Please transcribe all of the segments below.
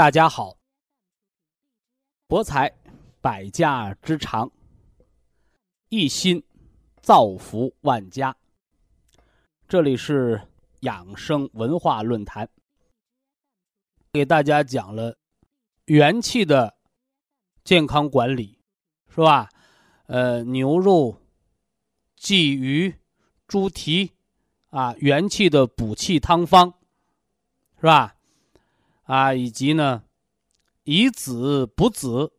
大家好，博采百家之长，一心造福万家。这里是养生文化论坛，给大家讲了元气的健康管理，是吧？呃，牛肉、鲫鱼、猪蹄啊，元气的补气汤方，是吧？啊，以及呢，以籽补籽，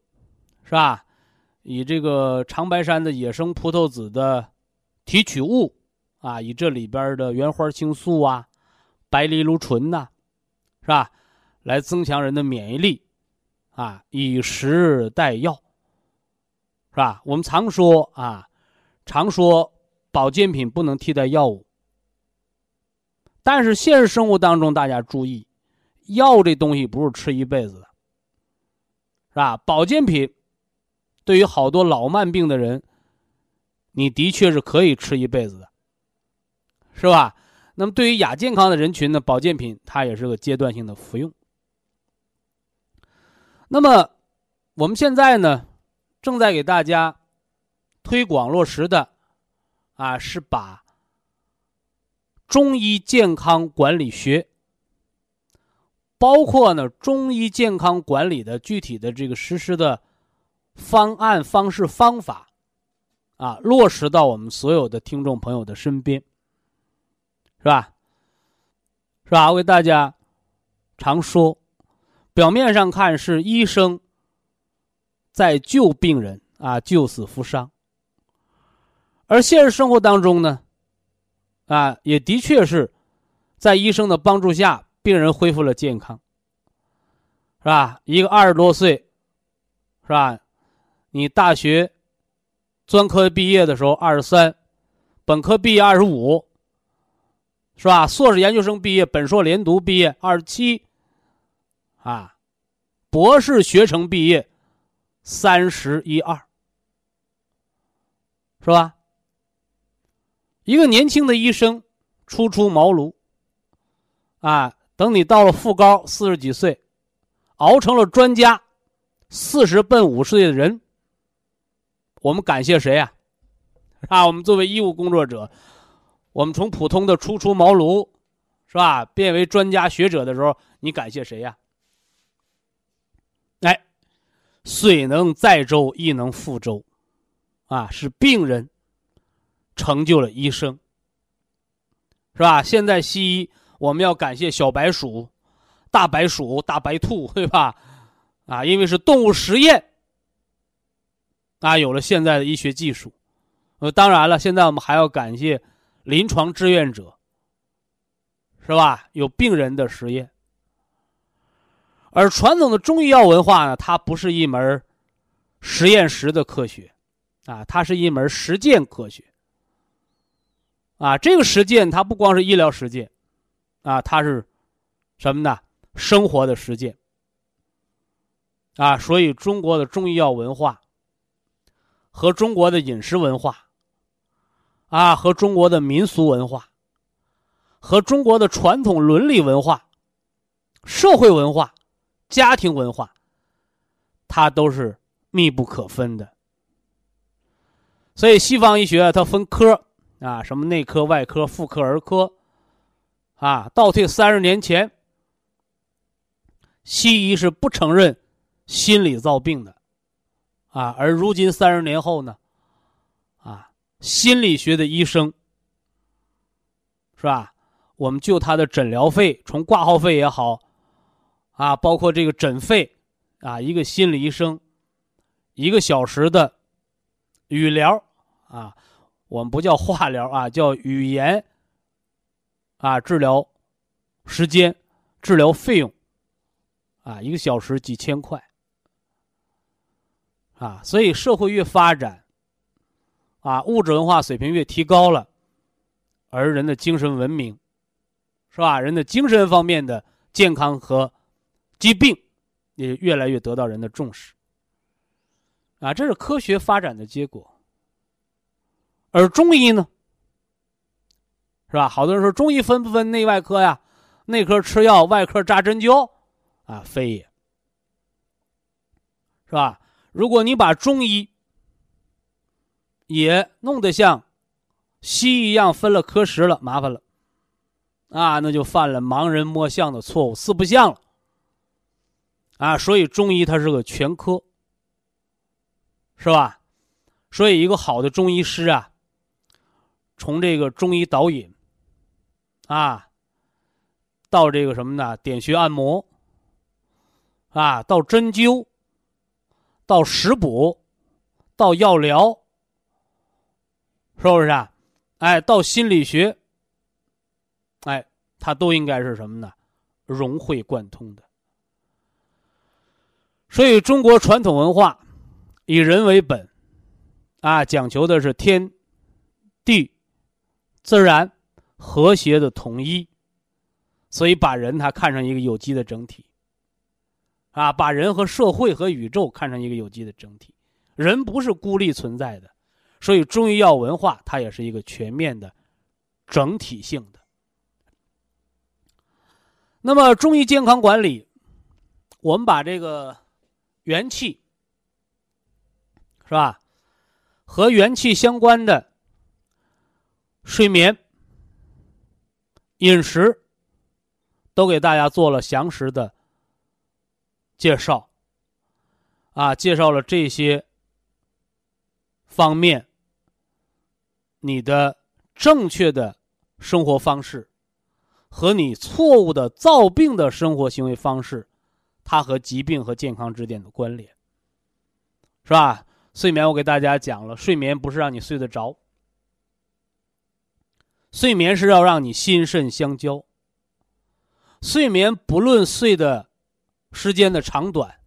是吧？以这个长白山的野生葡萄籽的提取物啊，以这里边的原花青素啊、白藜芦醇呐，是吧？来增强人的免疫力啊，以食代药，是吧？我们常说啊，常说保健品不能替代药物，但是现实生活当中，大家注意。药这东西不是吃一辈子的，是吧？保健品对于好多老慢病的人，你的确是可以吃一辈子的，是吧？那么对于亚健康的人群呢，保健品它也是个阶段性的服用。那么我们现在呢，正在给大家推广落实的啊，是把中医健康管理学。包括呢，中医健康管理的具体的这个实施的方案、方式、方法，啊，落实到我们所有的听众朋友的身边，是吧？是吧？我给大家常说，表面上看是医生在救病人啊，救死扶伤，而现实生活当中呢，啊，也的确是在医生的帮助下。病人恢复了健康，是吧？一个二十多岁，是吧？你大学专科毕业的时候二十三，本科毕业二十五，是吧？硕士研究生毕业，本硕连读毕业二十七，啊，博士学成毕业三十一二，是吧？一个年轻的医生初出茅庐，啊。等你到了副高四十几岁，熬成了专家，四十奔五十岁的人，我们感谢谁呀？啊，我们作为医务工作者，我们从普通的初出茅庐，是吧，变为专家学者的时候，你感谢谁呀？哎，水能载舟，亦能覆舟，啊，是病人成就了医生，是吧？现在西医。我们要感谢小白鼠、大白鼠、大白兔，对吧？啊，因为是动物实验啊，有了现在的医学技术。呃，当然了，现在我们还要感谢临床志愿者，是吧？有病人的实验。而传统的中医药文化呢，它不是一门实验室的科学，啊，它是一门实践科学。啊，这个实践它不光是医疗实践。啊，它是什么呢？生活的实践啊，所以中国的中医药文化和中国的饮食文化啊，和中国的民俗文化，和中国的传统伦理文化、社会文化、家庭文化，它都是密不可分的。所以西方医学它分科啊，什么内科、外科、妇科、儿科。啊，倒退三十年前，西医是不承认心理造病的，啊，而如今三十年后呢，啊，心理学的医生，是吧？我们就他的诊疗费，从挂号费也好，啊，包括这个诊费，啊，一个心理医生，一个小时的语疗，啊，我们不叫化疗啊，叫语言，啊，治疗时间，治疗费用，啊，一个小时几千块，啊，所以社会越发展，啊，物质文化水平越提高了，而人的精神文明。是吧？人的精神方面的健康和疾病也越来越得到人的重视啊，这是科学发展的结果。而中医呢，是吧？好多人说中医分不分内外科呀？内科吃药，外科扎针灸啊，非也，是吧？如果你把中医也弄得像西医一样分了科室了，麻烦了。啊，那就犯了盲人摸象的错误，四不像了。啊，所以中医它是个全科，是吧？所以一个好的中医师啊，从这个中医导引，啊，到这个什么呢？点穴按摩，啊，到针灸，到食补，到药疗，是不是啊？哎，到心理学。哎，它都应该是什么呢？融会贯通的。所以，中国传统文化以人为本，啊，讲求的是天地自然和谐的统一，所以把人他看成一个有机的整体，啊，把人和社会和宇宙看成一个有机的整体。人不是孤立存在的，所以中医药文化它也是一个全面的整体性的。那么，中医健康管理，我们把这个元气是吧，和元气相关的睡眠、饮食，都给大家做了详实的介绍。啊，介绍了这些方面，你的正确的生活方式。和你错误的造病的生活行为方式，它和疾病和健康之间的关联，是吧？睡眠我给大家讲了，睡眠不是让你睡得着，睡眠是要让你心肾相交。睡眠不论睡的时间的长短，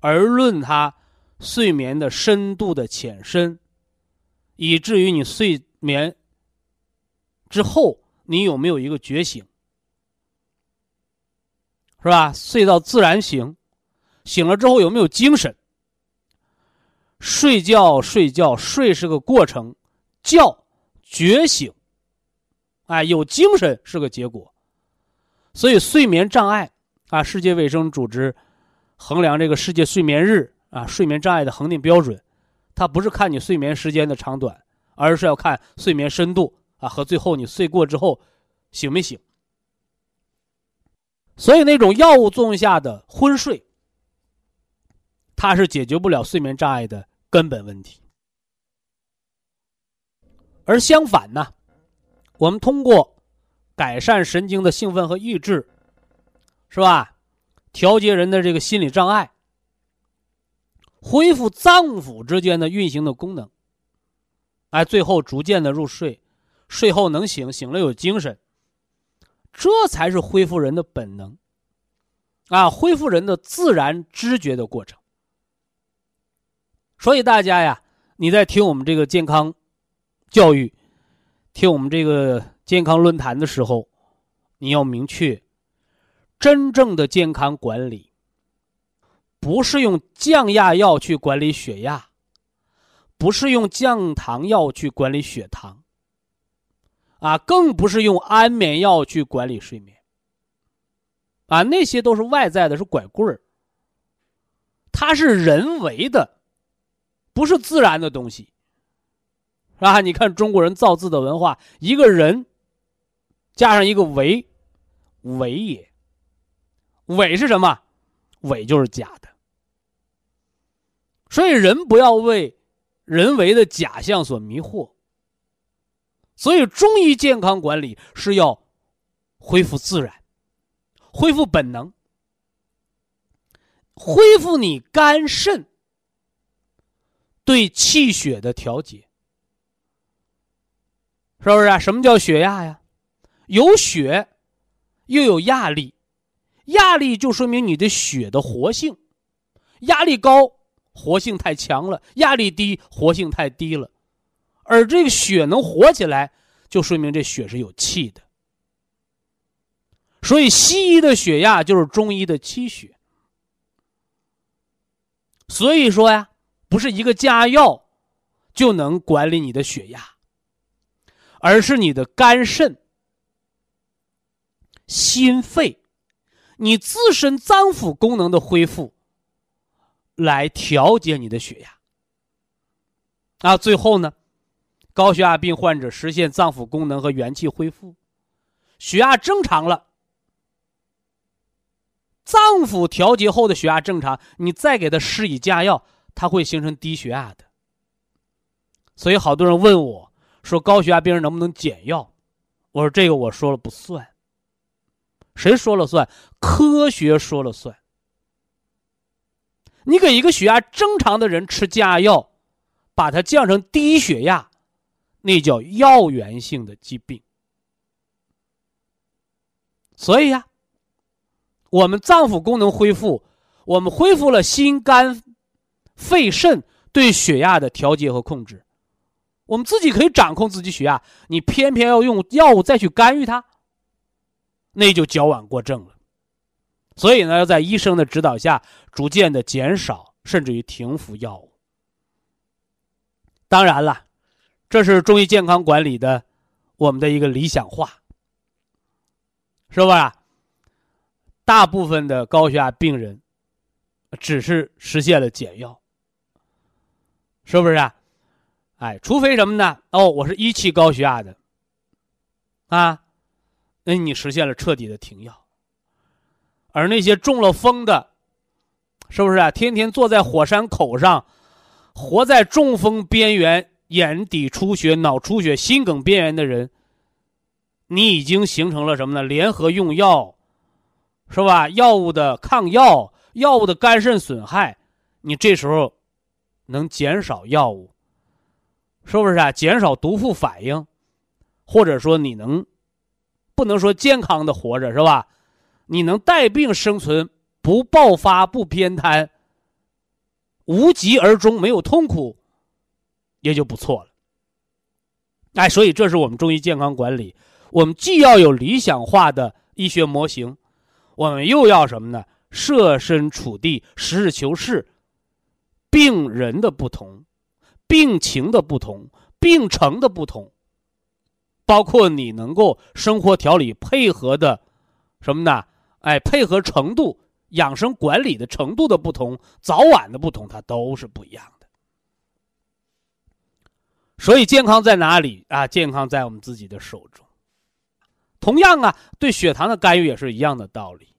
而论它睡眠的深度的浅深，以至于你睡眠之后。你有没有一个觉醒，是吧？睡到自然醒，醒了之后有没有精神？睡觉睡觉睡是个过程，觉觉醒，哎，有精神是个结果。所以睡眠障碍啊，世界卫生组织衡量这个世界睡眠日啊，睡眠障碍的恒定标准，它不是看你睡眠时间的长短，而是要看睡眠深度。啊，和最后你睡过之后，醒没醒？所以那种药物作用下的昏睡，它是解决不了睡眠障碍的根本问题。而相反呢，我们通过改善神经的兴奋和抑制，是吧？调节人的这个心理障碍，恢复脏腑之间的运行的功能，哎，最后逐渐的入睡。睡后能醒，醒了有精神，这才是恢复人的本能，啊，恢复人的自然知觉的过程。所以大家呀，你在听我们这个健康教育，听我们这个健康论坛的时候，你要明确，真正的健康管理，不是用降压药去管理血压，不是用降糖药去管理血糖。啊，更不是用安眠药去管理睡眠。啊，那些都是外在的，是拐棍儿。它是人为的，不是自然的东西。啊，你看中国人造字的文化，一个人加上一个伪，伪也。伪是什么？伪就是假的。所以人不要为人为的假象所迷惑。所以中医健康管理是要恢复自然，恢复本能，恢复你肝肾对气血的调节，是不是啊？什么叫血压呀？有血，又有压力，压力就说明你的血的活性，压力高，活性太强了；压力低，活性太低了。而这个血能活起来，就说明这血是有气的。所以，西医的血压就是中医的气血。所以说呀，不是一个加药就能管理你的血压，而是你的肝肾。心肺，你自身脏腑功能的恢复，来调节你的血压。啊，最后呢，高血压病患者实现脏腑功能和元气恢复，血压正常了，脏腑调节后的血压正常，你再给他施以加药，他会形成低血压的。所以好多人问我说，高血压病人能不能减药？我说这个我说了不算。谁说了算？科学说了算。你给一个血压正常的人吃降压药，把它降成低血压，那叫药源性的疾病。所以呀，我们脏腑功能恢复，我们恢复了心肝、肺肾对血压的调节和控制，我们自己可以掌控自己血压，你偏偏要用药物再去干预它。那就矫枉过正了，所以呢，要在医生的指导下，逐渐的减少，甚至于停服药物。当然了，这是中医健康管理的我们的一个理想化，是吧？大部分的高血压病人只是实现了减药，是不是啊？哎，除非什么呢？哦，我是一期高血压的，啊。那你实现了彻底的停药，而那些中了风的，是不是啊？天天坐在火山口上，活在中风边缘、眼底出血、脑出血、心梗边缘的人，你已经形成了什么呢？联合用药，是吧？药物的抗药，药物的肝肾损害，你这时候能减少药物，是不是啊？减少毒副反应，或者说你能。不能说健康的活着是吧？你能带病生存，不爆发不偏瘫，无疾而终，没有痛苦，也就不错了。哎，所以这是我们中医健康管理，我们既要有理想化的医学模型，我们又要什么呢？设身处地，实事求是，病人的不同，病情的不同，病程的不同。包括你能够生活调理配合的，什么呢？哎，配合程度、养生管理的程度的不同，早晚的不同，它都是不一样的。所以，健康在哪里啊？健康在我们自己的手中。同样啊，对血糖的干预也是一样的道理。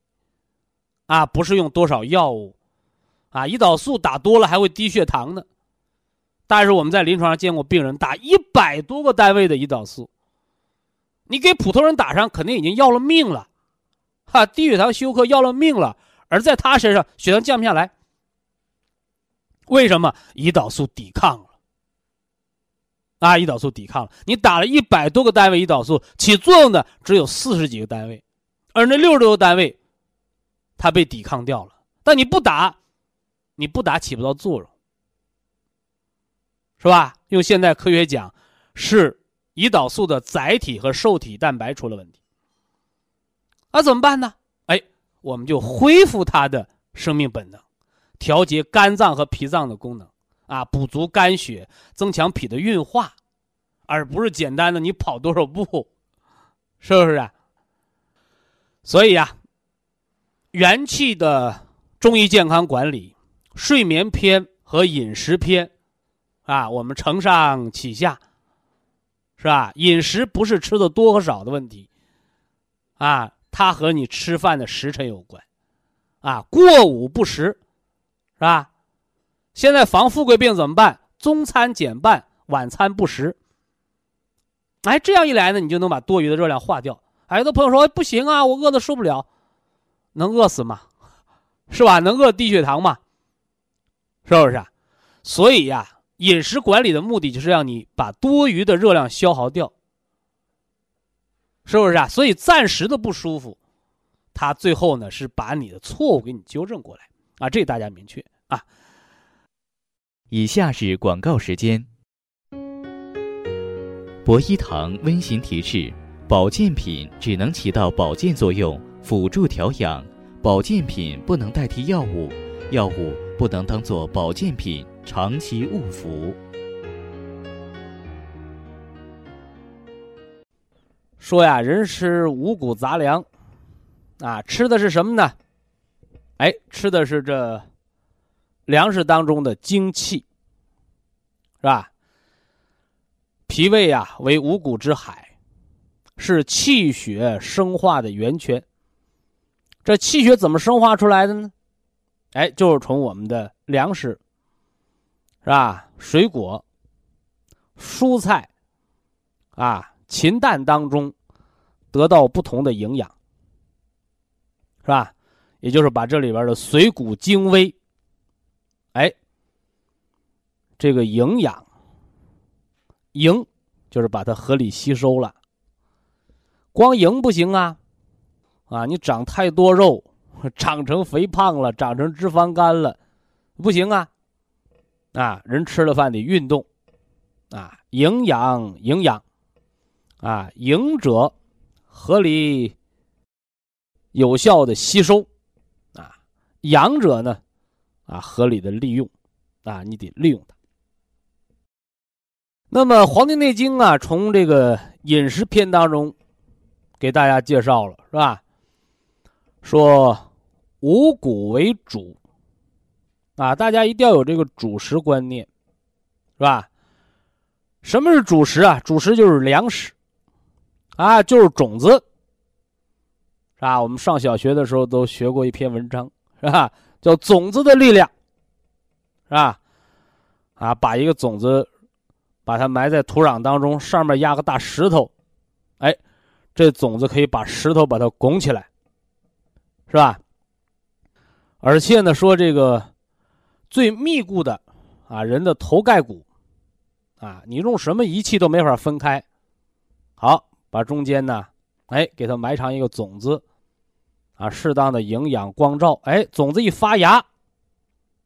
啊，不是用多少药物，啊，胰岛素打多了还会低血糖呢。但是我们在临床上见过病人打一百多个单位的胰岛素。你给普通人打上，肯定已经要了命了，哈，低血糖休克要了命了。而在他身上，血糖降不下来，为什么？胰岛素抵抗了，啊，胰岛素抵抗了。你打了一百多个单位胰岛素，起作用的只有四十几个单位，而那六十多个单位，它被抵抗掉了。但你不打，你不打起不到作用，是吧？用现代科学讲，是。胰岛素的载体和受体蛋白出了问题，那怎么办呢？哎，我们就恢复它的生命本能，调节肝脏和脾脏的功能，啊，补足肝血，增强脾的运化，而不是简单的你跑多少步，是不是啊？所以呀，元气的中医健康管理，睡眠篇和饮食篇，啊，我们承上启下。是吧？饮食不是吃的多和少的问题，啊，它和你吃饭的时辰有关，啊，过午不食，是吧？现在防富贵病怎么办？中餐减半，晚餐不食。哎，这样一来呢，你就能把多余的热量化掉。哎，有的朋友说不行啊，我饿的受不了，能饿死吗？是吧？能饿低血糖吗？是不是？所以呀，饮食管理的目的就是让你把多余的热量消耗掉，是不是啊？所以暂时的不舒服，它最后呢是把你的错误给你纠正过来啊，这大家明确啊。以下是广告时间。博一堂温馨提示：保健品只能起到保健作用，辅助调养；保健品不能代替药物，药物不能当做保健品长期误服。说呀，人吃五谷杂粮，啊，吃的是什么呢？哎，吃的是这粮食当中的精气，是吧？脾胃呀，为五谷之海，是气血生化的源泉。这气血怎么生化出来的呢？哎，就是从我们的粮食，是吧？水果、蔬菜，啊，禽蛋当中得到不同的营养，是吧？也就是把这里边的水谷精微，哎，这个营养。营，就是把它合理吸收了。光营不行啊，啊，你长太多肉，长成肥胖了，长成脂肪肝了，不行啊。啊，人吃了饭得运动，啊，营养营养，啊，营者合理有效的吸收，啊，养者呢，啊，合理的利用，啊，你得利用它。那么《黄帝内经》啊，从这个饮食篇当中，给大家介绍了，是吧？说五谷为主，啊，大家一定要有这个主食观念，是吧？什么是主食啊？主食就是粮食，啊，就是种子，是吧？我们上小学的时候都学过一篇文章，是吧？叫种子的力量，是吧？啊，把一个种子。把它埋在土壤当中，上面压个大石头，哎，这种子可以把石头把它拱起来，是吧？而且呢，说这个最密固的啊，人的头盖骨啊，你用什么仪器都没法分开。好，把中间呢，哎，给它埋上一个种子，啊，适当的营养光照，哎，种子一发芽，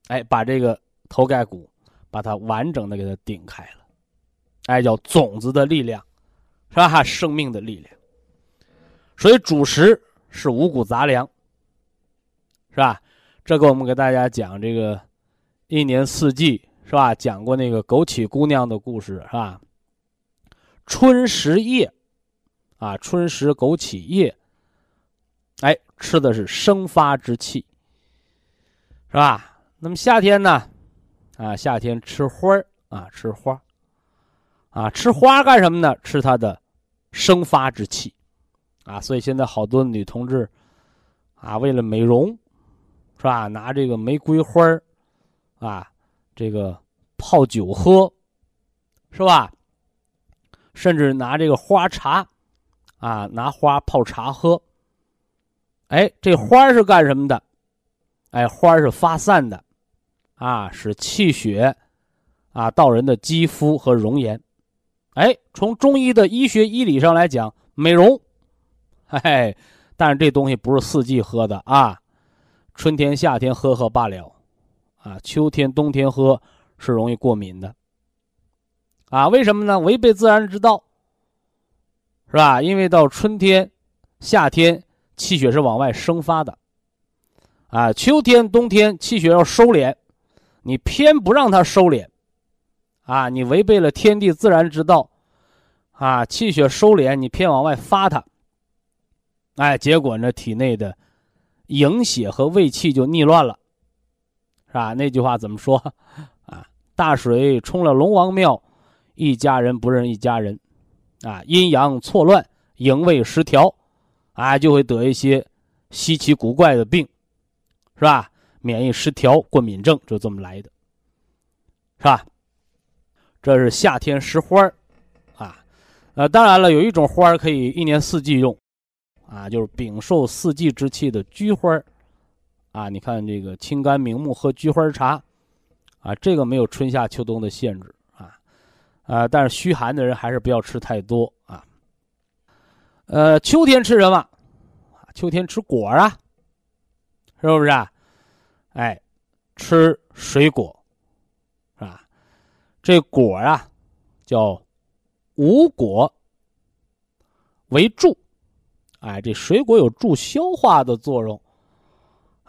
哎，把这个头盖骨把它完整的给它顶开了。哎，叫种子的力量，是吧？生命的力量。所以主食是五谷杂粮，是吧？这个我们给大家讲这个一年四季，是吧？讲过那个枸杞姑娘的故事，是吧？春食叶，啊，春食枸杞叶，哎，吃的是生发之气，是吧？那么夏天呢？啊，夏天吃花儿，啊，吃花。啊，吃花干什么呢？吃它的生发之气，啊，所以现在好多女同志，啊，为了美容，是吧？拿这个玫瑰花儿啊，这个泡酒喝，是吧？甚至拿这个花茶，啊，拿花泡茶喝。哎，这花是干什么的？哎，花是发散的，啊，使气血，啊，到人的肌肤和容颜。哎，从中医的医学医理上来讲，美容，嘿，但是这东西不是四季喝的啊，春天、夏天喝喝罢了，啊，秋天、冬天喝是容易过敏的，啊，为什么呢？违背自然之道，是吧？因为到春天、夏天气血是往外生发的，啊，秋天、冬天气血要收敛，你偏不让它收敛。啊，你违背了天地自然之道，啊，气血收敛，你偏往外发它，哎，结果呢，体内的营血和胃气就逆乱了，是吧？那句话怎么说？啊，大水冲了龙王庙，一家人不认一家人，啊，阴阳错乱，营卫失调，啊，就会得一些稀奇古怪的病，是吧？免疫失调、过敏症就这么来的。是吧？这是夏天食花儿，啊，呃，当然了，有一种花儿可以一年四季用，啊，就是禀受四季之气的菊花儿，啊，你看这个清肝明目，喝菊花茶，啊，这个没有春夏秋冬的限制，啊，啊，但是虚寒的人还是不要吃太多啊。呃，秋天吃什么？秋天吃果啊，是不是啊？哎，吃水果，是吧？这果啊，叫五果为助，哎，这水果有助消化的作用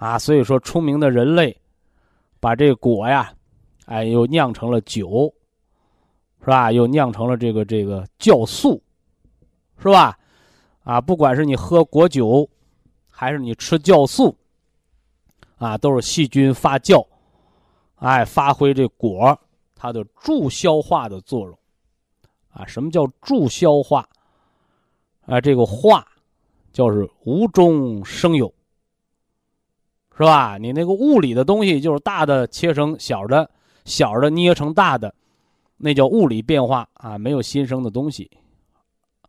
啊。所以说，聪明的人类把这果呀，哎，又酿成了酒，是吧？又酿成了这个这个酵素，是吧？啊，不管是你喝果酒。还是你吃酵素，啊，都是细菌发酵，哎，发挥这果它的助消化的作用，啊，什么叫助消化？啊，这个化，就是无中生有，是吧？你那个物理的东西，就是大的切成小的，小的捏成大的，那叫物理变化啊，没有新生的东西，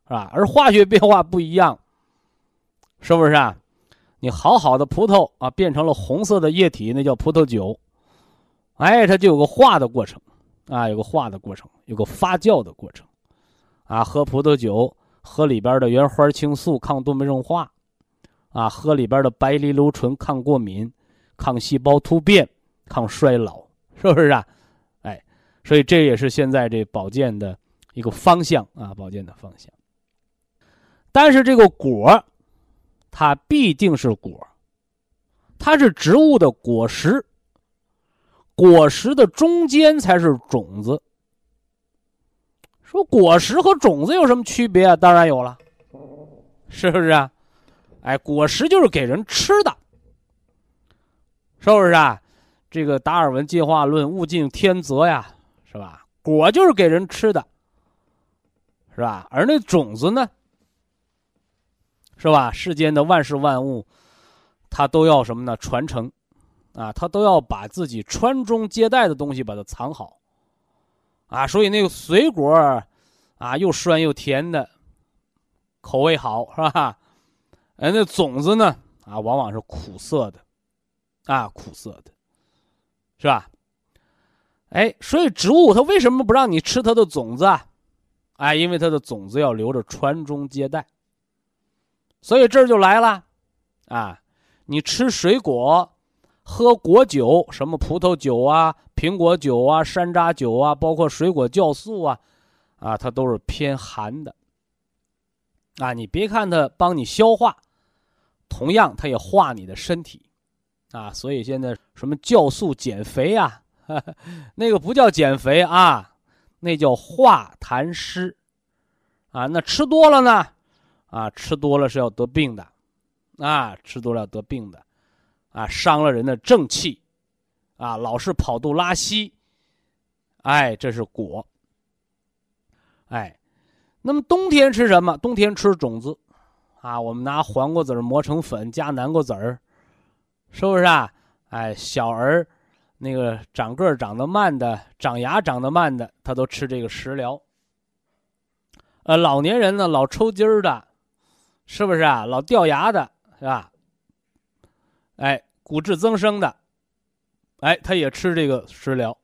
是吧？而化学变化不一样，是不是啊？你好好的葡萄啊，变成了红色的液体，那叫葡萄酒。哎，它就有个化的过程，啊，有个化的过程，有个发酵的过程，啊，喝葡萄酒，喝里边的原花青素抗动脉硬化，啊，喝里边的白藜芦醇抗过敏、抗细胞突变、抗衰老，是不是啊？哎，所以这也是现在这保健的一个方向啊，保健的方向。但是这个果。它必定是果，它是植物的果实，果实的中间才是种子。说果实和种子有什么区别啊？当然有了，是不是啊？哎，果实就是给人吃的，是不是啊？这个达尔文进化论，物竞天择呀，是吧？果就是给人吃的，是吧？而那种子呢？是吧？世间的万事万物，它都要什么呢？传承，啊，它都要把自己传宗接代的东西把它藏好，啊，所以那个水果，啊，又酸又甜的，口味好，是吧？哎，那种子呢，啊，往往是苦涩的，啊，苦涩的，是吧？哎，所以植物它为什么不让你吃它的种子啊？哎，因为它的种子要留着传宗接代。所以这儿就来了，啊，你吃水果，喝果酒，什么葡萄酒啊、苹果酒啊、山楂酒啊，包括水果酵素啊，啊，它都是偏寒的。啊，你别看它帮你消化，同样它也化你的身体，啊，所以现在什么酵素减肥啊，那个不叫减肥啊，那叫化痰湿，啊，那吃多了呢。啊，吃多了是要得病的，啊，吃多了要得病的，啊，伤了人的正气，啊，老是跑肚拉稀，哎，这是果，哎，那么冬天吃什么？冬天吃种子，啊，我们拿黄瓜籽磨成粉，加南瓜籽儿，是不是啊？哎，小儿那个长个长得慢的，长牙长得慢的，他都吃这个食疗。呃，老年人呢，老抽筋儿的。是不是啊？老掉牙的是吧？哎，骨质增生的，哎，他也吃这个食疗，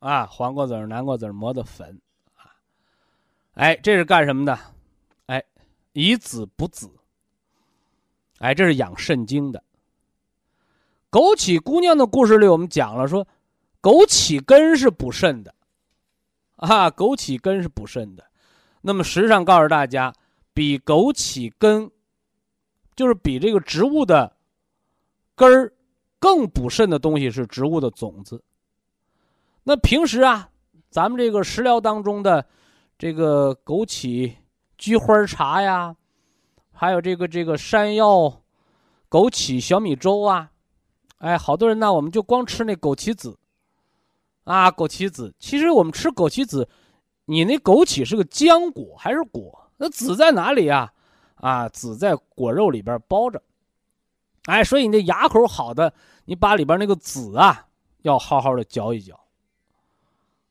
啊，黄瓜籽、南瓜籽磨的粉，啊，哎，这是干什么的？以子补子，哎，这是养肾精的。枸杞姑娘的故事里，我们讲了说，枸杞根是补肾的，啊，枸杞根是补肾的。那么实际上告诉大家。比枸杞根，就是比这个植物的根儿更补肾的东西是植物的种子。那平时啊，咱们这个食疗当中的这个枸杞菊花茶呀，还有这个这个山药枸杞小米粥啊，哎，好多人呢，我们就光吃那枸杞子啊，枸杞子。其实我们吃枸杞子，你那枸杞是个浆果还是果？那籽在哪里呀？啊，籽在果肉里边包着，哎，所以你那牙口好的，你把里边那个籽啊，要好好的嚼一嚼，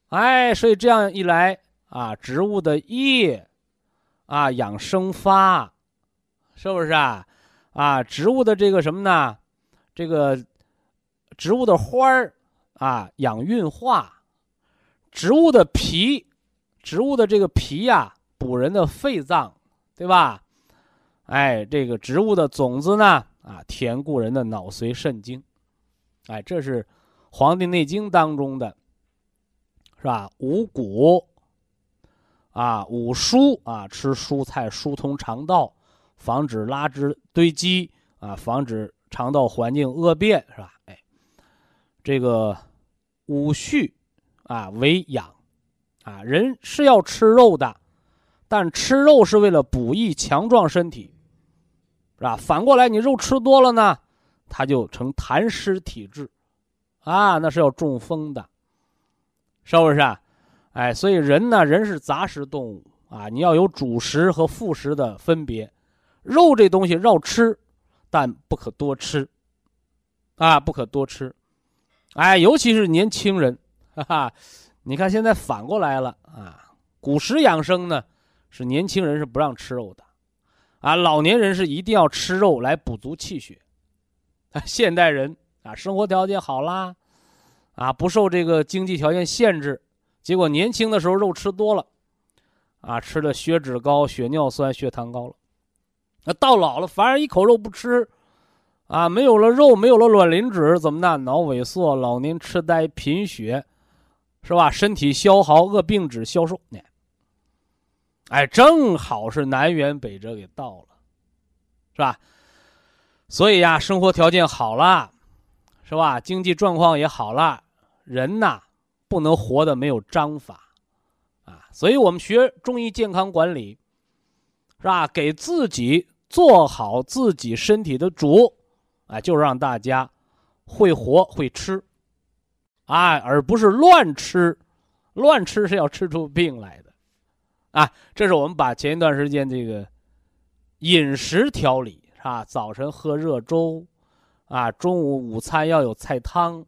哎，所以这样一来啊，植物的叶啊养生发，是不是啊？啊，植物的这个什么呢？这个植物的花儿啊养运化，植物的皮，植物的这个皮呀补人的肺脏，对吧？哎，这个植物的种子呢啊填固人的脑髓肾精，哎，这是《黄帝内经》当中的。是吧？五谷啊，五蔬啊，吃蔬菜疏通肠道，防止拉汁堆积啊，防止肠道环境恶变，是吧？哎，这个五畜啊为养啊，人是要吃肉的，但吃肉是为了补益强壮身体，是吧？反过来，你肉吃多了呢，它就成痰湿体质啊，那是要中风的。是不是啊？哎，所以人呢，人是杂食动物啊，你要有主食和副食的分别。肉这东西要吃，但不可多吃，啊，不可多吃。哎，尤其是年轻人，哈哈，你看现在反过来了啊。古时养生呢，是年轻人是不让吃肉的，啊，老年人是一定要吃肉来补足气血。啊，现代人啊，生活条件好啦。啊，不受这个经济条件限制，结果年轻的时候肉吃多了，啊，吃的血脂高、血尿酸、血糖高了。那到老了反而一口肉不吃，啊，没有了肉，没有了卵磷脂，怎么办？脑萎缩、老年痴呆、贫血，是吧？身体消耗、恶病脂、消瘦？哎，正好是南辕北辙给到了，是吧？所以呀，生活条件好了。是吧？经济状况也好了，人呐不能活得没有章法，啊！所以我们学中医健康管理，是吧？给自己做好自己身体的主，啊，就让大家会活会吃，啊，而不是乱吃，乱吃是要吃出病来的，啊！这是我们把前一段时间这个饮食调理，是吧？早晨喝热粥。啊，中午午餐要有菜汤，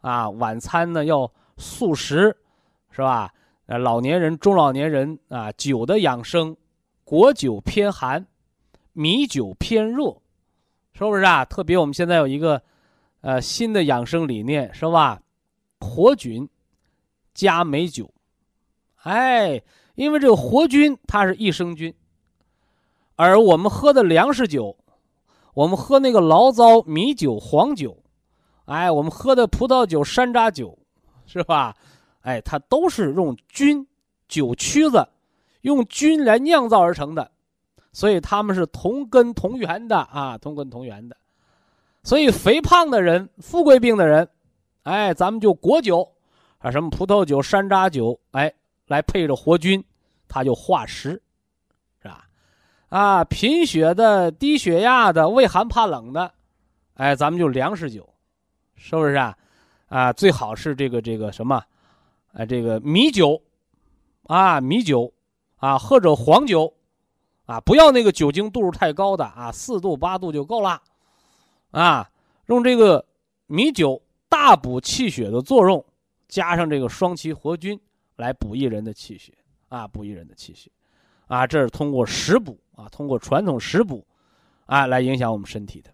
啊，晚餐呢要素食，是吧？呃，老年人、中老年人啊，酒的养生，果酒偏寒，米酒偏热，是不是啊？特别我们现在有一个，呃，新的养生理念，是吧？活菌加美酒，哎，因为这个活菌它是益生菌，而我们喝的粮食酒。我们喝那个醪糟米酒、黄酒，哎，我们喝的葡萄酒、山楂酒，是吧？哎，它都是用菌、酒曲子，用菌来酿造而成的，所以它们是同根同源的啊，同根同源的。所以肥胖的人、富贵病的人，哎，咱们就果酒啊，什么葡萄酒、山楂酒，哎，来配着活菌，它就化食。啊，贫血的、低血压的、畏寒怕冷的，哎，咱们就粮食酒，是不是啊？啊，最好是这个这个什么，啊，这个米酒，啊，米酒，啊，或者黄酒，啊，不要那个酒精度数太高的啊，四度八度就够了，啊，用这个米酒大补气血的作用，加上这个双歧活菌来补益人的气血，啊，补益人的气血。啊，这是通过食补啊，通过传统食补，啊，来影响我们身体的，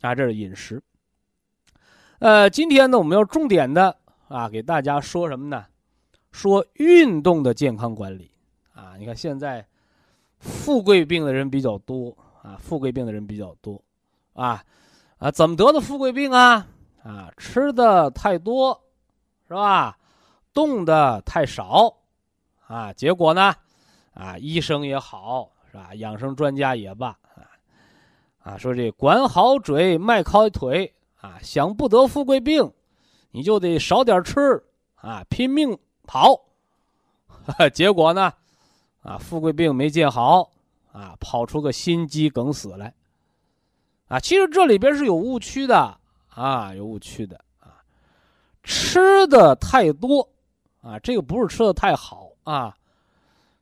啊，这是饮食。呃，今天呢，我们要重点的啊，给大家说什么呢？说运动的健康管理。啊，你看现在富贵病的人比较多啊，富贵病的人比较多，啊，啊，怎么得的富贵病啊？啊，吃的太多，是吧？动的太少，啊，结果呢？啊，医生也好，是吧？养生专家也罢，啊，啊，说这管好嘴，迈开腿，啊，想不得富贵病，你就得少点吃，啊，拼命跑，结果呢，啊，富贵病没见好，啊，跑出个心肌梗死来，啊，其实这里边是有误区的，啊，有误区的，啊，吃的太多，啊，这个不是吃的太好，啊。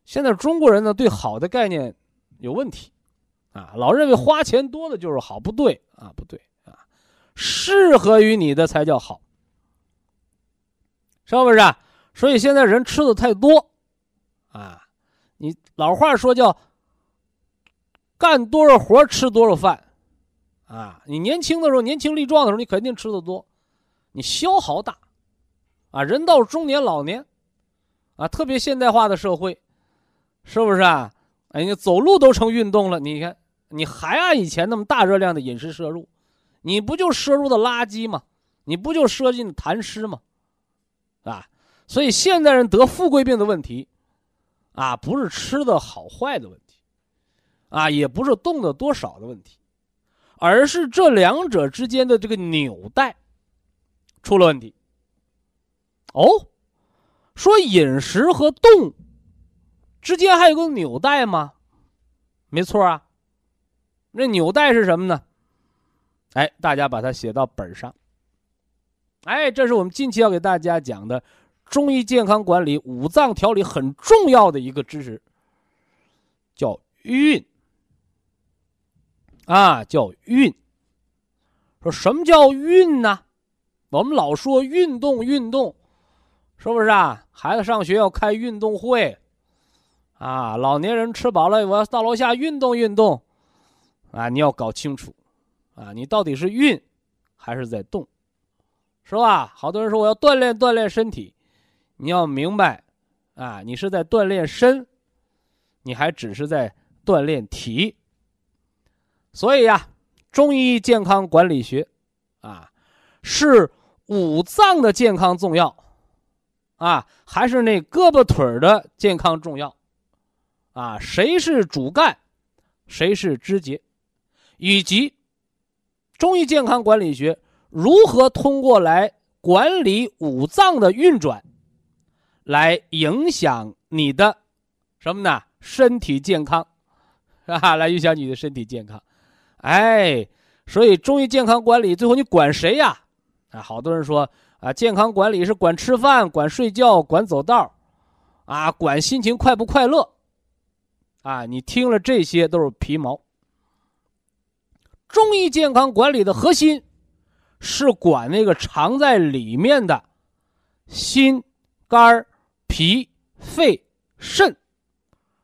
现在中国人呢，对好的概念有问题，啊，老认为花钱多的就是好，不对啊，不对，适合于你的才叫好，是不是？所以现在人吃的太多，啊，你老话说叫干多少活吃多少饭，啊，你年轻的时候年轻力壮的时候你肯定吃的多，你消耗大，啊，人到中年老年，啊，特别现代化的社会，是不是啊？哎，你走路都成运动了，你看你还按以前那么大热量的饮食摄入，你不就摄入的垃圾吗？你不就摄进痰湿吗？啊？所以现代人得富贵病的问题，啊，不是吃的好坏的问题，啊，也不是动的多少的问题，而是这两者之间的这个纽带出了问题。哦，说饮食和动之间还有个纽带吗？没错啊，那纽带是什么呢？哎，大家把它写到本上。哎，这是我们近期要给大家讲的。中医健康管理五脏调理很重要的一个知识，叫运啊，叫运。说什么叫运呢？我们老说运动运动，是不是啊？孩子上学要开运动会啊，老年人吃饱了，我要到楼下运动运动啊。你要搞清楚啊，你到底是运还是在动，是吧？好多人说我要锻炼锻炼身体。你要明白，啊，你是在锻炼身，你还只是在锻炼体。所以呀，中医健康管理学，啊，是五脏的健康重要，啊，还是那胳膊腿的健康重要，啊，谁是主干，谁是肢节，以及中医健康管理学如何通过来管理五脏的运转。来影响你的什么呢？身体健康，啊，来影响你的身体健康。哎，所以中医健康管理最后你管谁呀？啊，好多人说啊，健康管理是管吃饭、管睡觉、管走道啊，管心情快不快乐。啊，你听了这些都是皮毛。中医健康管理的核心是管那个藏在里面的心、肝。脾、肺、肾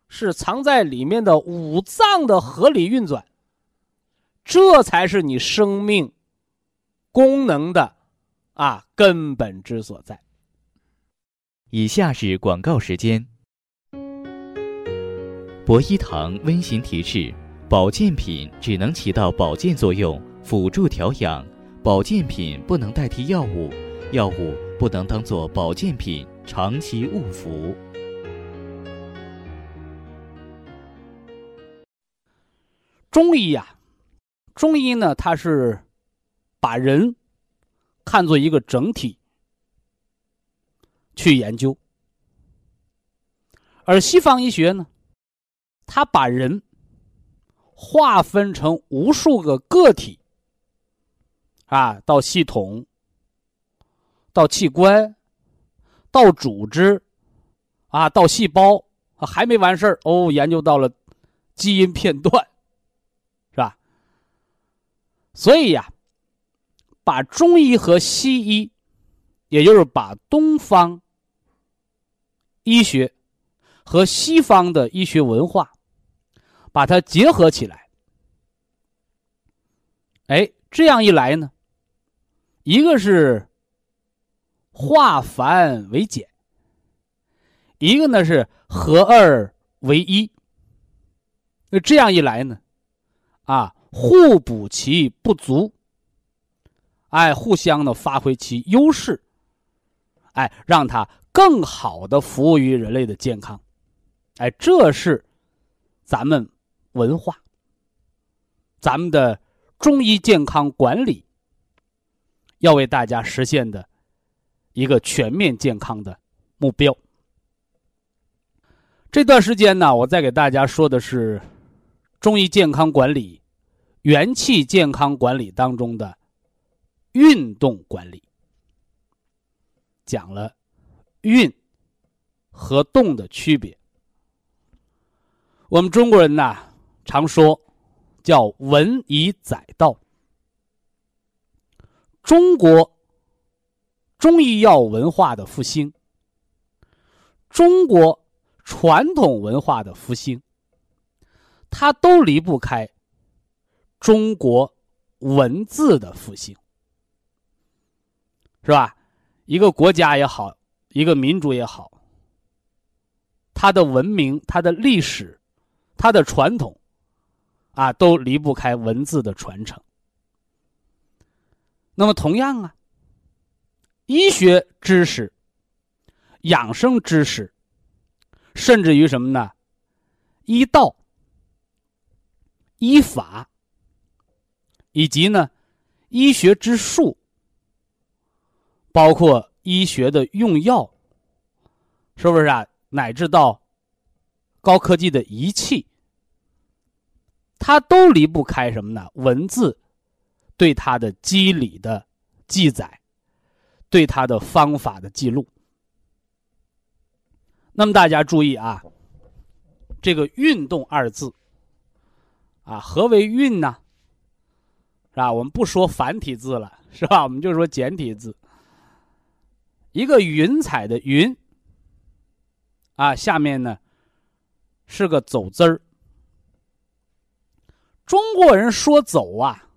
是藏在里面的五脏的合理运转，这才是你生命功能的啊根本之所在。以下是广告时间。博一堂温馨提示：保健品只能起到保健作用，辅助调养；保健品不能代替药物，药物不能当做保健品。长期误服。中医呀，中医呢，它是把人看作一个整体去研究，而西方医学呢，它把人划分成无数个个体啊，到系统，到器官。到组织，啊，到细胞，还没完事儿哦，研究到了基因片段，是吧？所以呀，把中医和西医，也就是把东方医学和西方的医学文化，把它结合起来，哎，这样一来呢，一个是。化繁为简，一个呢是合二为一。那这样一来呢，啊，互补其不足，哎，互相的发挥其优势，哎，让它更好的服务于人类的健康，哎，这是咱们文化，咱们的中医健康管理要为大家实现的。一个全面健康的目标。这段时间呢，我再给大家说的是中医健康管理、元气健康管理当中的运动管理，讲了运和动的区别。我们中国人呐，常说叫“文以载道”，中国。中医药文化的复兴，中国传统文化的复兴，它都离不开中国文字的复兴，是吧？一个国家也好，一个民族也好，它的文明、它的历史、它的传统，啊，都离不开文字的传承。那么，同样啊，医学知识、养生知识，甚至于什么呢？医道、医法，以及呢，医学之术。包括医学的用药，是不是啊？乃至到高科技的仪器，它都离不开什么呢？文字对它的机理的记载，对它的方法的记录。那么大家注意啊，这个“运动”二字啊，何为“运”呢？是吧？我们不说繁体字了，是吧？我们就说简体字。一个云彩的“云”，啊，下面呢是个走字儿。中国人说走啊，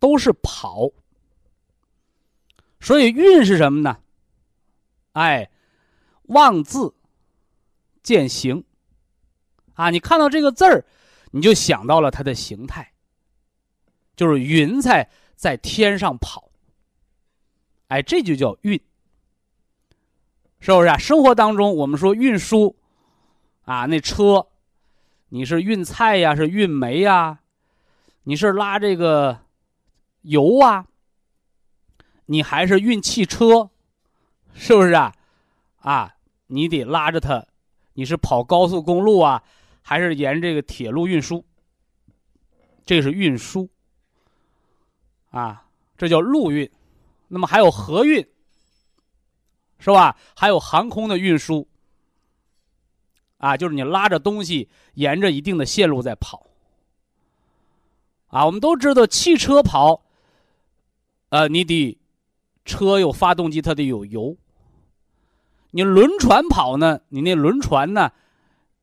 都是跑，所以运是什么呢？哎，望字见形啊，你看到这个字儿，你就想到了它的形态，就是云彩在天上跑。哎，这就叫运。是不是啊？生活当中，我们说运输，啊，那车，你是运菜呀，是运煤呀，你是拉这个油啊，你还是运汽车，是不是啊？啊，你得拉着它，你是跑高速公路啊，还是沿这个铁路运输？这是运输，啊，这叫陆运。那么还有河运。是吧？还有航空的运输，啊，就是你拉着东西沿着一定的线路在跑。啊，我们都知道汽车跑，呃，你得车有发动机，它得有油。你轮船跑呢，你那轮船呢，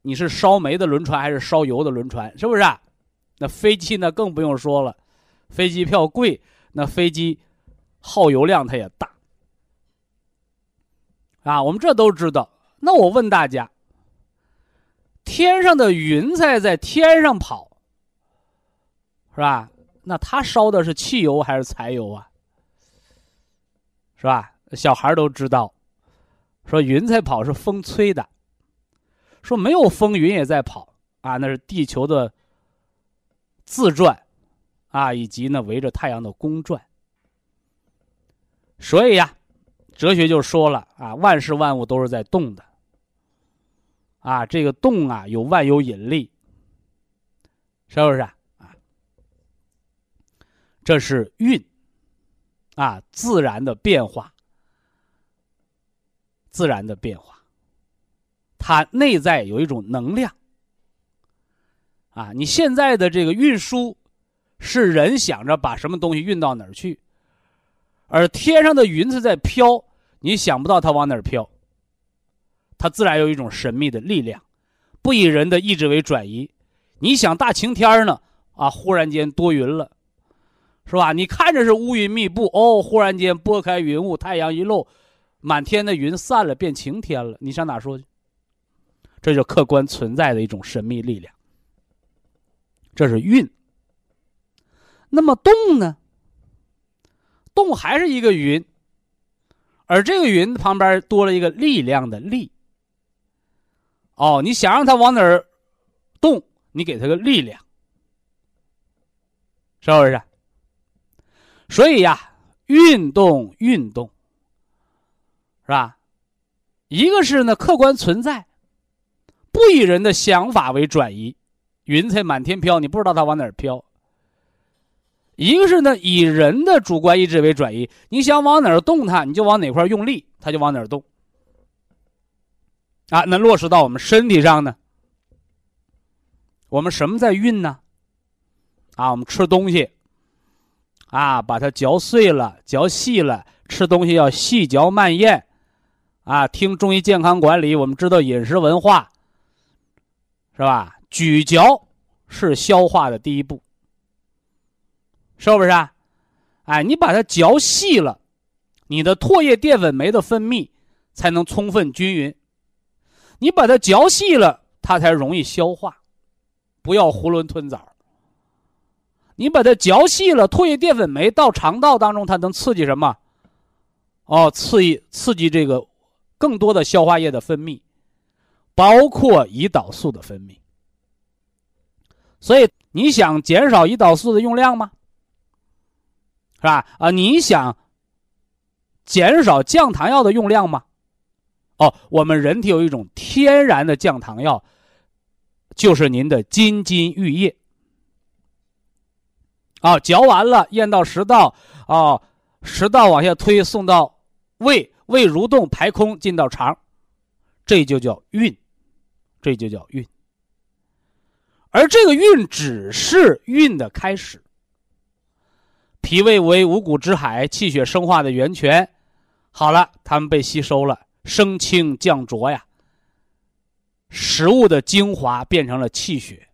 你是烧煤的轮船还是烧油的轮船？是不是？啊？那飞机呢，更不用说了，飞机票贵，那飞机耗油量它也大。啊，我们这都知道。那我问大家：天上的云彩在天上跑，是吧？那它烧的是汽油还是柴油啊？是吧？小孩都知道，说云彩跑是风吹的，说没有风云也在跑啊，那是地球的自转啊，以及呢围着太阳的公转。所以呀。哲学就说了啊，万事万物都是在动的。啊，这个动啊，有万有引力，是不是啊？这是运，啊，自然的变化，自然的变化，它内在有一种能量。啊，你现在的这个运输，是人想着把什么东西运到哪儿去，而天上的云彩在飘。你想不到它往哪儿飘，它自然有一种神秘的力量，不以人的意志为转移。你想大晴天呢，啊，忽然间多云了，是吧？你看着是乌云密布，哦，忽然间拨开云雾，太阳一露，满天的云散了，变晴天了。你上哪说去？这就客观存在的一种神秘力量。这是运。那么动呢？动还是一个云。而这个云旁边多了一个力量的力。哦，你想让它往哪儿动，你给它个力量，是不是？所以呀，运动运动，是吧？一个是呢，客观存在，不以人的想法为转移，云彩满天飘，你不知道它往哪儿飘。一个是呢，以人的主观意志为转移，你想往哪儿动它，你就往哪块用力，它就往哪儿动。啊，那落实到我们身体上呢？我们什么在运呢？啊，我们吃东西，啊，把它嚼碎了、嚼细了，吃东西要细嚼慢咽，啊，听中医健康管理，我们知道饮食文化，是吧？咀嚼是消化的第一步，是不是啊？哎，你把它嚼细了，你的唾液淀粉酶的分泌才能充分均匀。你把它嚼细了，它才容易消化。不要囫囵吞枣。你把它嚼细了，唾液淀粉酶到肠道当中，它能刺激什么？哦，刺激刺激这个更多的消化液的分泌，包括胰岛素的分泌。所以你想减少胰岛素的用量吗？是吧？啊，你想减少降糖药的用量吗？哦，我们人体有一种天然的降糖药，就是您的金金玉液。啊，嚼完了咽到食道，啊，食道往下推送到胃，胃蠕动排空进到肠，这就叫运，这就叫运。而这个运只是运的开始。脾胃为五谷之海，气血生化的源泉。好了，它们被吸收了，升清降浊呀。食物的精华变成了气血。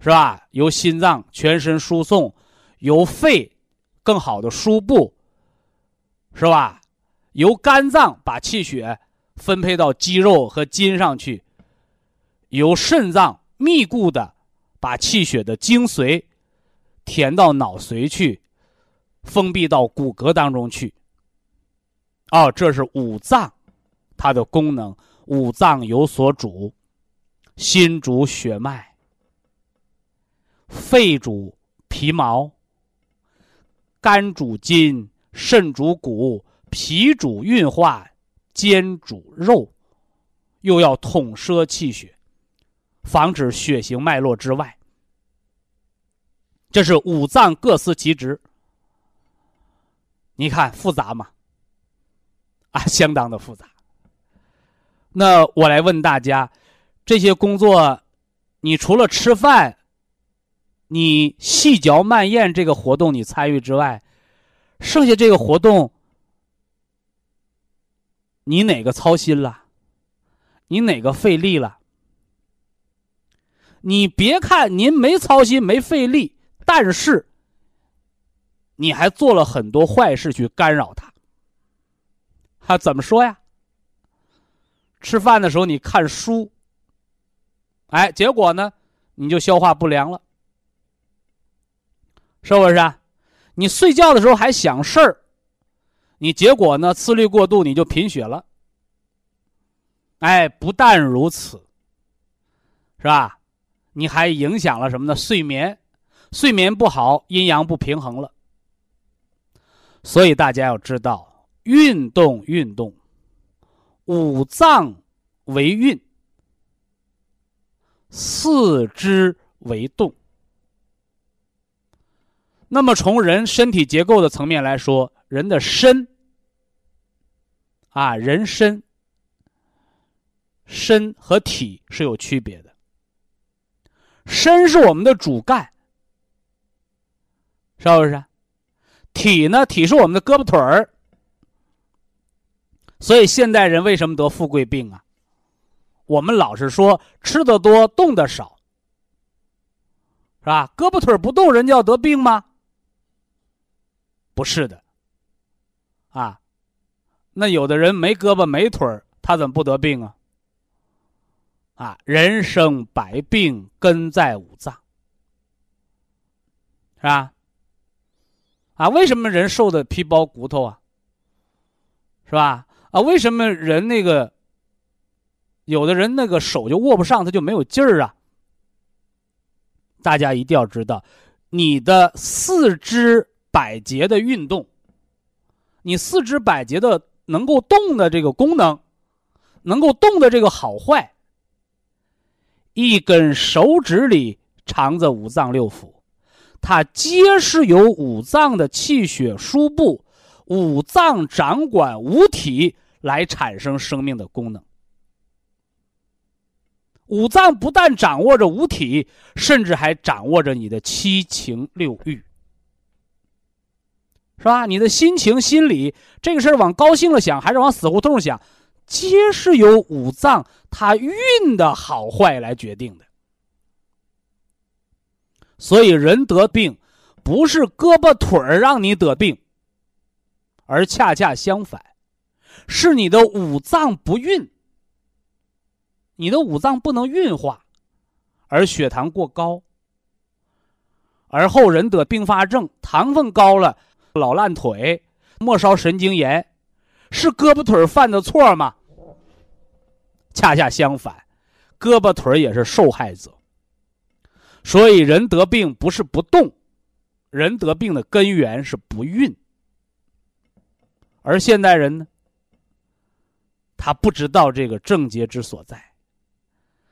是吧？由心脏全身输送，由肺更好的输布，是吧？由肝脏把气血分配到肌肉和筋上去，由肾脏密固的把气血的精髓填到脑髓去，封闭到骨骼当中去。哦，这是五脏它的功能。五脏有所主，心主血脉。肺主皮毛，肝主筋，肾主骨，脾主运化，肩主肉，又要统摄气血，防止血行脉络之外。这是五脏各司其职。你看复杂吗？啊，相当的复杂。那我来问大家，这些工作，你除了吃饭？你细嚼慢咽这个活动你参与之外，剩下这个活动，你哪个操心了？你哪个费力了？你别看您没操心没费力，但是你还做了很多坏事去干扰他。他怎么说呀？吃饭的时候你看书，哎，结果呢，你就消化不良了。是不是？你睡觉的时候还想事儿，你结果呢？思虑过度，你就贫血了。哎，不但如此，是吧？你还影响了什么呢？睡眠，睡眠不好，阴阳不平衡了。所以大家要知道，运动运动，五脏为运，四肢为动。那么，从人身体结构的层面来说，人的身啊，人身身和体是有区别的。身是我们的主干，是不是？体呢？体是我们的胳膊腿儿。所以，现代人为什么得富贵病啊？我们老是说吃的多，动的少，是吧？胳膊腿不动，人就要得病吗？不是的，啊，那有的人没胳膊没腿，他怎么不得病啊？啊，人生百病根在五脏，是吧？啊，为什么人瘦的皮包骨头啊？是吧？啊，为什么人那个有的人那个手就握不上，他就没有劲儿啊？大家一定要知道，你的四肢。百节的运动，你四肢百节的能够动的这个功能，能够动的这个好坏，一根手指里藏着五脏六腑，它皆是由五脏的气血输布、五脏掌管五体来产生生命的功能。五脏不但掌握着五体，甚至还掌握着你的七情六欲。是吧？你的心情、心理这个事儿往高兴了想，还是往死胡同想，皆是由五脏它运的好坏来决定的。所以人得病，不是胳膊腿儿让你得病，而恰恰相反，是你的五脏不运，你的五脏不能运化，而血糖过高，而后人得并发症，糖分高了，老烂腿、末梢神经炎，是胳膊腿犯的错吗？恰恰相反，胳膊腿也是受害者。所以，人得病不是不动，人得病的根源是不运。而现代人呢，他不知道这个症结之所在，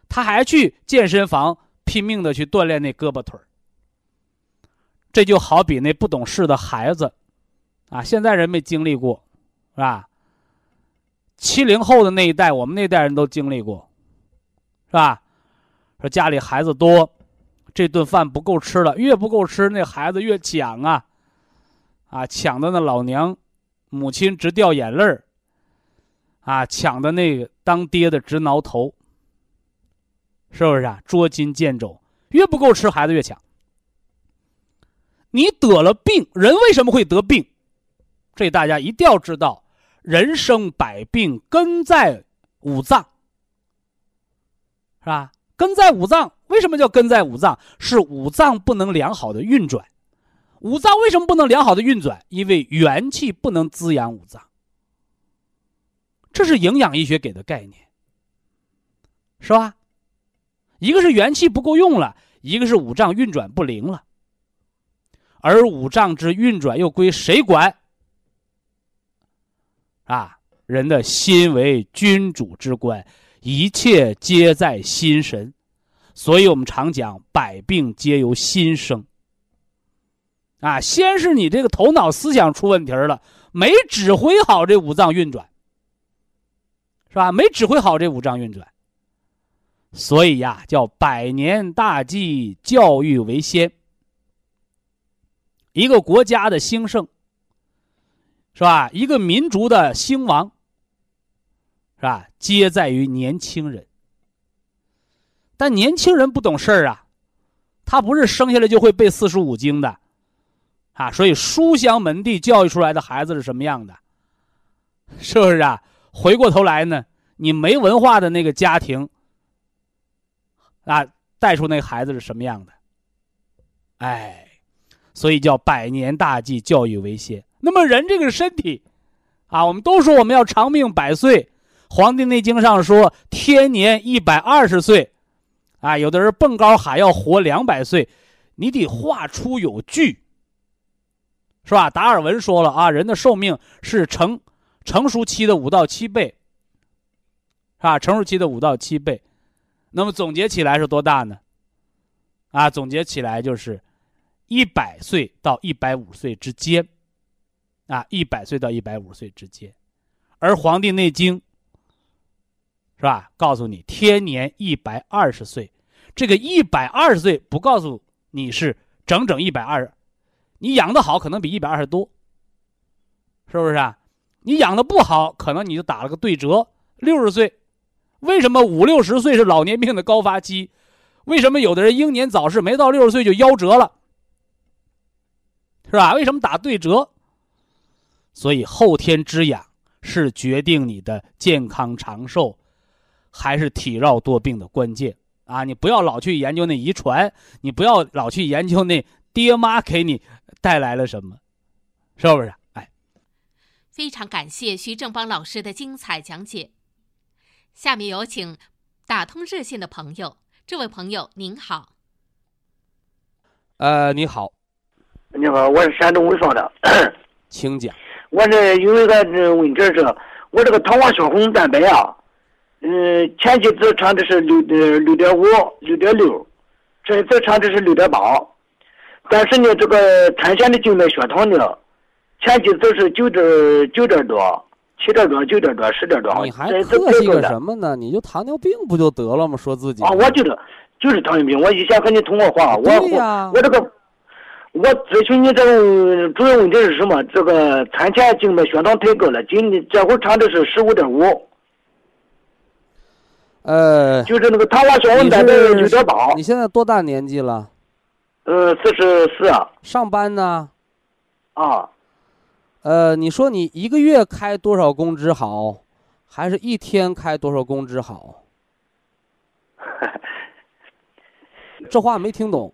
他还去健身房拼命的去锻炼那胳膊腿。这就好比那不懂事的孩子，啊，现在人没经历过，是吧？七零后的那一代，我们那代人都经历过，是吧？说家里孩子多。这顿饭不够吃了，越不够吃，那孩子越抢啊，啊，抢的那老娘、母亲直掉眼泪儿，啊，抢的那个当爹的直挠头，是不是啊？捉襟见肘，越不够吃，孩子越抢。你得了病，人为什么会得病？这大家一定要知道，人生百病根在五脏，是吧？根在五脏，为什么叫根在五脏？是五脏不能良好的运转。五脏为什么不能良好的运转？因为元气不能滋养五脏。这是营养医学给的概念，是吧？一个是元气不够用了，一个是五脏运转不灵了。而五脏之运转又归谁管？啊，人的心为君主之官。一切皆在心神，所以我们常讲百病皆由心生。啊，先是你这个头脑思想出问题了，没指挥好这五脏运转，是吧？没指挥好这五脏运转，所以呀，叫百年大计，教育为先。一个国家的兴盛，是吧？一个民族的兴亡。是吧？皆在于年轻人。但年轻人不懂事儿啊，他不是生下来就会背四书五经的，啊，所以书香门第教育出来的孩子是什么样的？是不是啊？回过头来呢，你没文化的那个家庭，啊，带出那孩子是什么样的？哎，所以叫百年大计，教育为先。那么人这个身体，啊，我们都说我们要长命百岁。《黄帝内经》上说，天年一百二十岁，啊，有的人蹦高喊要活两百岁，你得画出有据，是吧？达尔文说了啊，人的寿命是成成熟期的五到七倍，是吧？成熟期的五到七倍，那么总结起来是多大呢？啊，总结起来就是一百岁到一百五十岁之间，啊，一百岁到一百五十岁之间，而《黄帝内经》。是吧？告诉你，天年一百二十岁，这个一百二十岁不告诉你是整整一百二，你养的好可能比一百二十多，是不是啊？你养的不好，可能你就打了个对折，六十岁。为什么五六十岁是老年病的高发期？为什么有的人英年早逝，没到六十岁就夭折了？是吧？为什么打对折？所以后天之养是决定你的健康长寿。还是体弱多病的关键啊！你不要老去研究那遗传，你不要老去研究那爹妈给你带来了什么，是不是？哎，非常感谢徐正邦老师的精彩讲解。下面有请打通热线的朋友，这位朋友您好。呃，你好。你好，我是山东潍坊的，请讲。我这有一个问题是，我这个糖化血红蛋白啊。嗯，前几次查的是六点六点五、六点六，这次查的是六点八，但是呢，这个产前的静脉血糖呢，前几次是九点九点多、七点多、九点多、十点多。你还客气个什么呢？你就糖尿病不就得了吗？说自己啊，我就是就是糖尿病。我以前和你通过话，我我这个我咨询你这个主要问题是什么？这个产前静脉血糖太高了，今这会查的是十五点五。呃，就是那个糖化血红蛋白有点高。你现在多大年纪了？呃，四十四。上班呢？啊。呃，你说你一个月开多少工资好，还是一天开多少工资好？这话没听懂。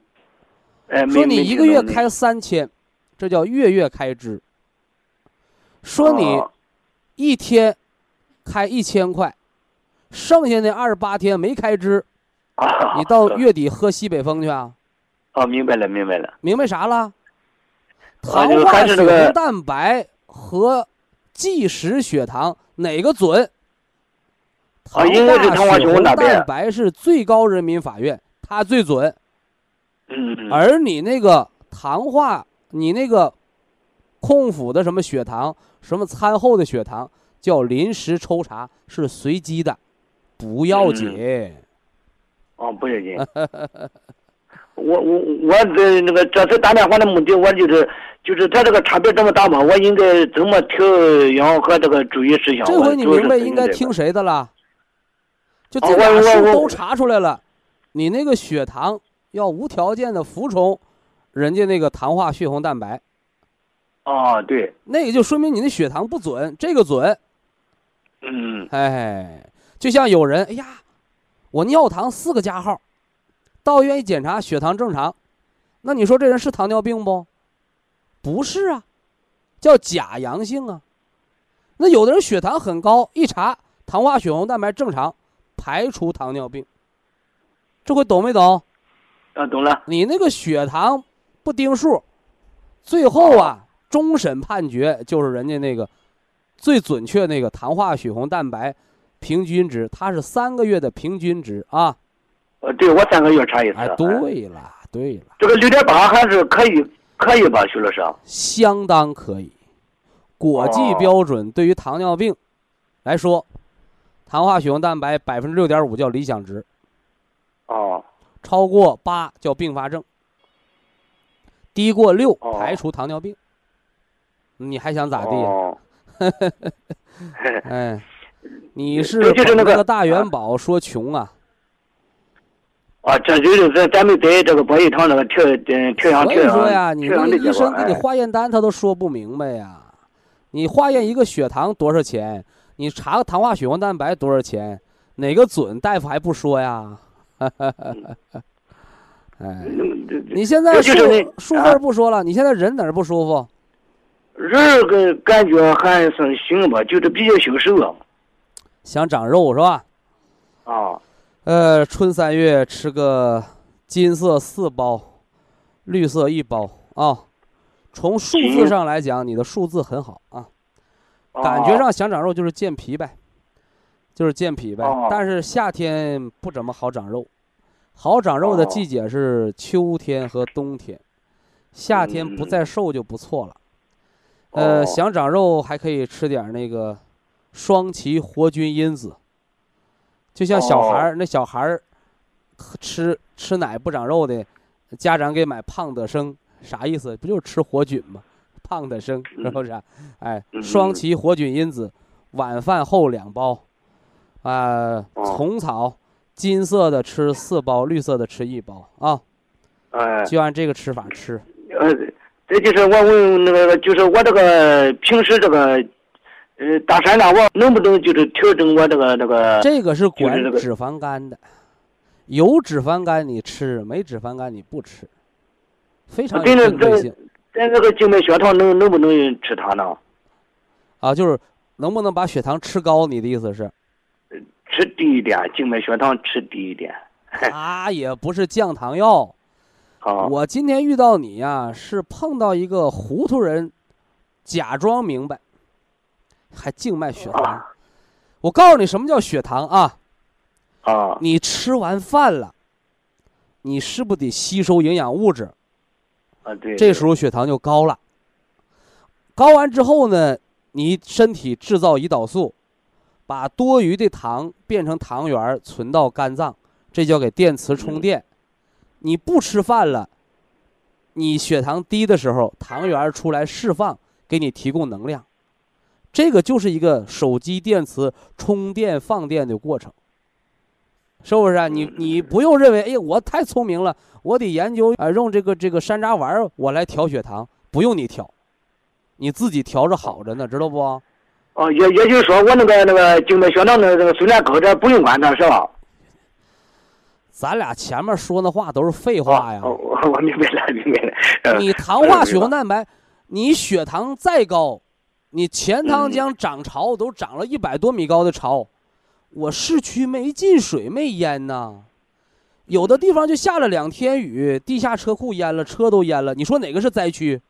说你一个月开三千，这叫月月开支。说你一天开一千块，剩下那二十八天没开支，你到月底喝西北风去啊？哦，明白了，明白了。明白啥了？糖化血红蛋白和即时血糖哪个准？糖化血红蛋白是最高人民法院，它最准。嗯，而你那个糖化，你那个空腹的什么血糖，什么餐后的血糖，叫临时抽查，是随机的，不要紧。哦，不要紧。我我我这那个这次打电话的目的，我就是就是他这个差别这么大嘛，我应该怎么调养和这个注意事项？这回你明白应该听谁的了？就这俩数都查出来了，你那个血糖。要无条件的服从人家那个糖化血红蛋白。啊，对，那也就说明你的血糖不准，这个准。嗯，哎，就像有人，哎呀，我尿糖四个加号，到医院一检查血糖正常，那你说这人是糖尿病不？不是啊，叫假阳性啊。那有的人血糖很高，一查糖化血红蛋白正常，排除糖尿病。这回懂没懂？啊，懂了。你那个血糖不盯数，最后啊，终审判决就是人家那个最准确那个糖化血红蛋白平均值，它是三个月的平均值啊。呃，对我三个月查一次。哎，对了，对了。这个六点八还是可以，可以吧，徐老师？相当可以，国际标准对于糖尿病来说，糖化血红蛋白百分之六点五叫理想值。哦。超过八叫并发症，低过六排除糖尿病。你还想咋地？哎，你是那个大元宝说穷啊？啊，这就是咱咱们在这个博益堂那个调嗯调养调养。所以说呀，你那医生给你化验单他都说不明白呀。你化验一个血糖多少钱？你查个糖化血红蛋白多少钱？哪个准？大夫还不说呀？哈哈哈！哎，你现在数数字不说了，你现在人哪儿不舒服？人个感觉还算行吧，就是比较消瘦。想长肉是吧？啊。呃，春三月吃个金色四包，绿色一包啊。从数字上来讲，你的数字很好啊。感觉上想长肉就是健脾呗。就是健脾呗，但是夏天不怎么好长肉，好长肉的季节是秋天和冬天，夏天不再瘦就不错了。呃，想长肉还可以吃点那个双歧活菌因子，就像小孩儿那小孩儿吃吃奶不长肉的，家长给买胖的生，啥意思？不就是吃活菌吗？胖的生是不是？哎，双歧活菌因子，晚饭后两包。啊，虫草，金色的吃四包，绿色的吃一包啊。哎，就按这个吃法吃。呃，这就是我问那个，就是我这个平时这个，呃，大山大我能不能就是调整我这个这个？这个是管脂肪肝的，有脂肪肝你吃，没脂肪肝你不吃，非常有针对性。咱这个静脉血糖能能不能吃它呢？啊，就是能不能把血糖吃高？你的意思是？吃低一点，静脉血糖吃低一点。它 也不是降糖药。好，我今天遇到你呀，是碰到一个糊涂人，假装明白，还静脉血糖。我告诉你什么叫血糖啊？啊。你吃完饭了，你是不是得吸收营养物质？啊，对。这时候血糖就高了。高完之后呢，你身体制造胰岛素。把多余的糖变成糖原存到肝脏，这叫给电池充电。你不吃饭了，你血糖低的时候，糖原出来释放，给你提供能量。这个就是一个手机电池充电放电的过程。是不是啊？你你不用认为，哎呀，我太聪明了，我得研究啊，用这个这个山楂丸儿我来调血糖，不用你调，你自己调着好着呢，知道不？哦，也也就是说，我那个那个静脉血糖的这个虽然高这，不用管它，是吧？咱俩前面说那话都是废话呀。哦，我我明白了，明白了。你糖化血红蛋白，你血糖再高，你钱塘江涨潮都涨了一百多米高的潮，我市区没进水没淹呐，有的地方就下了两天雨，地下车库淹了，车都淹了。你说哪个是灾区？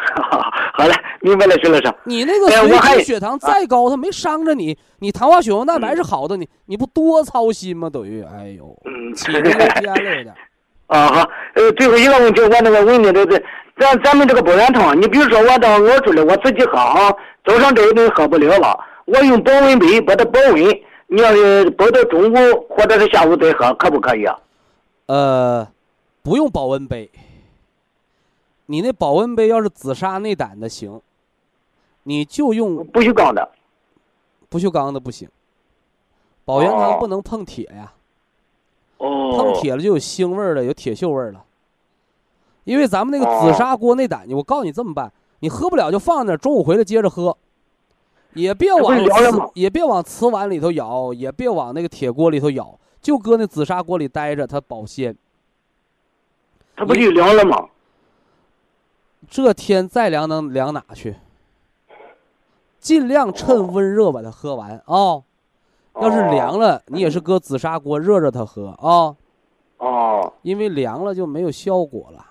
好嘞，明白了，徐老师。你那个随机血糖再高，它没伤着你，你糖化血红蛋白是好的，你你不多操心吗？等于，哎呦，起那个天了有点。啊好，呃，最后一个问题，我那个问的这个，咱咱们这个保元汤，你比如说我到我出来，我自己喝啊，早上这一顿喝不了了，我用保温杯把它保温，你要是保到中午或者是下午再喝，可不可以啊？呃，不用保温杯。你那保温杯要是紫砂内胆的行，你就用不锈钢的，不锈钢的不行。保元汤不能碰铁呀，哦，碰铁了就有腥味了，有铁锈味了。因为咱们那个紫砂锅内胆，我告诉你这么办，你喝不了就放那，中午回来接着喝，也别往瓷也别往瓷碗里头舀，也别往那个铁锅里头舀，就搁那紫砂锅里待着，它保鲜。它不就凉了吗？这天再凉能凉哪去？尽量趁温热把它喝完啊！要是凉了，你也是搁紫砂锅热热它喝啊。哦。因为凉了就没有效果了。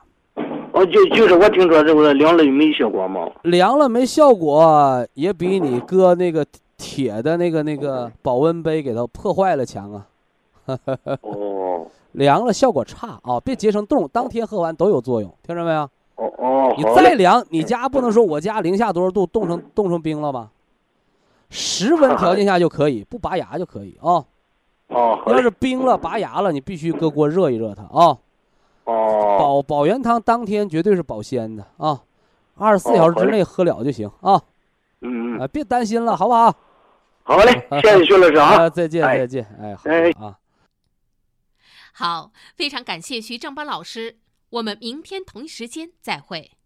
哦，就就是我听说这个凉了就没效果吗？凉了没效果，也比你搁那个铁的那个那个保温杯给它破坏了强啊。哦。凉了效果差啊！别结成冻，当天喝完都有作用，听着没有？哦哦，你再凉，你家不能说我家零下多少度冻成冻成冰了吧？室 温条件下就可以，不拔牙就可以啊。哦，要是冰了拔牙了，你必须搁锅热一热它啊。哦，保保元汤当天绝对是保鲜的啊，二十四小时之内喝了就行啊。嗯嗯，别担心了，好不好？好嘞，谢谢徐老师啊，再见再见，哎好啊。好，非常感谢徐正邦老师。我们明天同一时间再会。